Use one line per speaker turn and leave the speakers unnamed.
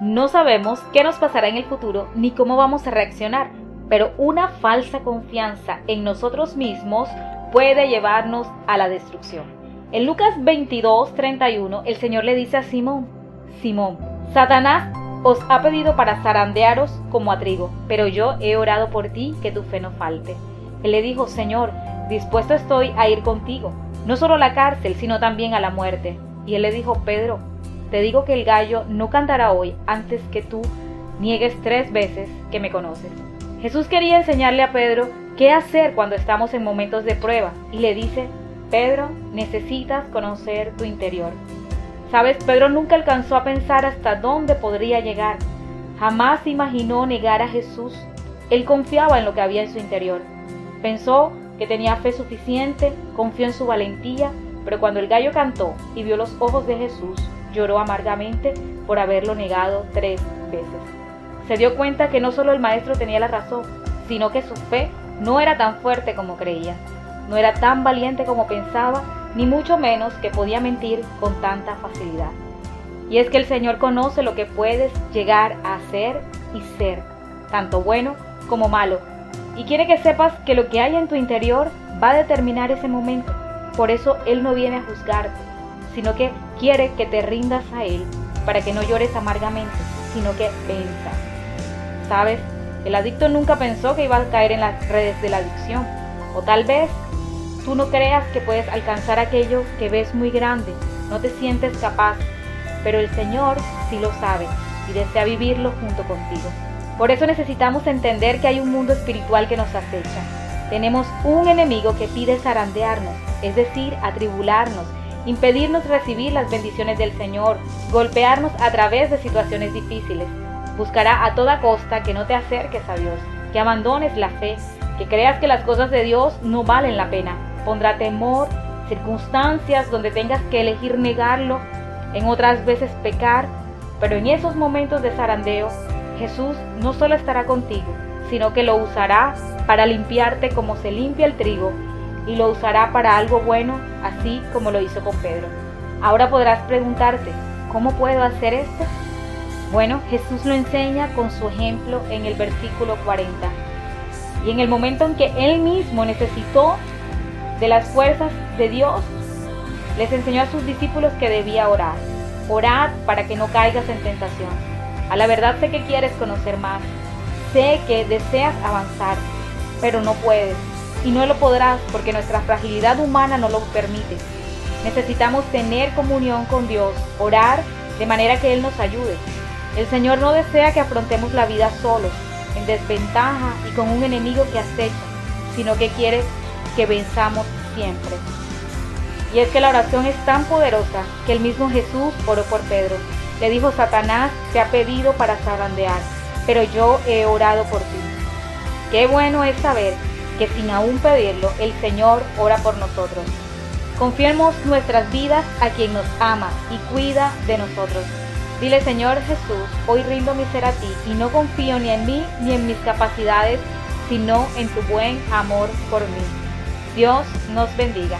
No sabemos qué nos pasará en el futuro ni cómo vamos a reaccionar, pero una falsa confianza en nosotros mismos puede llevarnos a la destrucción. En Lucas 22, 31, el Señor le dice a Simón, Simón, Satanás os ha pedido para zarandearos como a trigo, pero yo he orado por ti que tu fe no falte. Él le dijo, Señor, dispuesto estoy a ir contigo, no solo a la cárcel, sino también a la muerte. Y él le dijo, Pedro, te digo que el gallo no cantará hoy antes que tú niegues tres veces que me conoces. Jesús quería enseñarle a Pedro qué hacer cuando estamos en momentos de prueba y le dice, Pedro, necesitas conocer tu interior. Sabes, Pedro nunca alcanzó a pensar hasta dónde podría llegar. Jamás imaginó negar a Jesús. Él confiaba en lo que había en su interior. Pensó que tenía fe suficiente, confió en su valentía, pero cuando el gallo cantó y vio los ojos de Jesús, lloró amargamente por haberlo negado tres veces. Se dio cuenta que no solo el maestro tenía la razón, sino que su fe no era tan fuerte como creía, no era tan valiente como pensaba, ni mucho menos que podía mentir con tanta facilidad. Y es que el Señor conoce lo que puedes llegar a hacer y ser, tanto bueno como malo, y quiere que sepas que lo que hay en tu interior va a determinar ese momento. Por eso Él no viene a juzgarte, sino que quiere que te rindas a Él para que no llores amargamente, sino que venzas. ¿Sabes? El adicto nunca pensó que iba a caer en las redes de la adicción. O tal vez tú no creas que puedes alcanzar aquello que ves muy grande, no te sientes capaz, pero el Señor sí lo sabe y desea vivirlo junto contigo. Por eso necesitamos entender que hay un mundo espiritual que nos acecha. Tenemos un enemigo que pide zarandearnos, es decir, atribularnos, impedirnos recibir las bendiciones del Señor, golpearnos a través de situaciones difíciles. Buscará a toda costa que no te acerques a Dios, que abandones la fe, que creas que las cosas de Dios no valen la pena. Pondrá temor, circunstancias donde tengas que elegir negarlo, en otras veces pecar, pero en esos momentos de zarandeo Jesús no solo estará contigo, sino que lo usará para limpiarte como se limpia el trigo y lo usará para algo bueno, así como lo hizo con Pedro. Ahora podrás preguntarte, ¿cómo puedo hacer esto? Bueno, Jesús lo enseña con su ejemplo en el versículo 40. Y en el momento en que él mismo necesitó de las fuerzas de Dios, les enseñó a sus discípulos que debía orar. Orad para que no caigas en tentación. A la verdad sé que quieres conocer más, sé que deseas avanzar, pero no puedes y no lo podrás porque nuestra fragilidad humana no lo permite. Necesitamos tener comunión con Dios, orar de manera que Él nos ayude. El Señor no desea que afrontemos la vida solos, en desventaja y con un enemigo que acecha, sino que quiere que venzamos siempre. Y es que la oración es tan poderosa que el mismo Jesús oró por Pedro le dijo Satanás, te ha pedido para zarandear, pero yo he orado por ti. Qué bueno es saber que sin aún pedirlo, el Señor ora por nosotros. Confiemos nuestras vidas a quien nos ama y cuida de nosotros. Dile Señor Jesús, hoy rindo mi ser a ti y no confío ni en mí ni en mis capacidades, sino en tu buen amor por mí. Dios nos bendiga.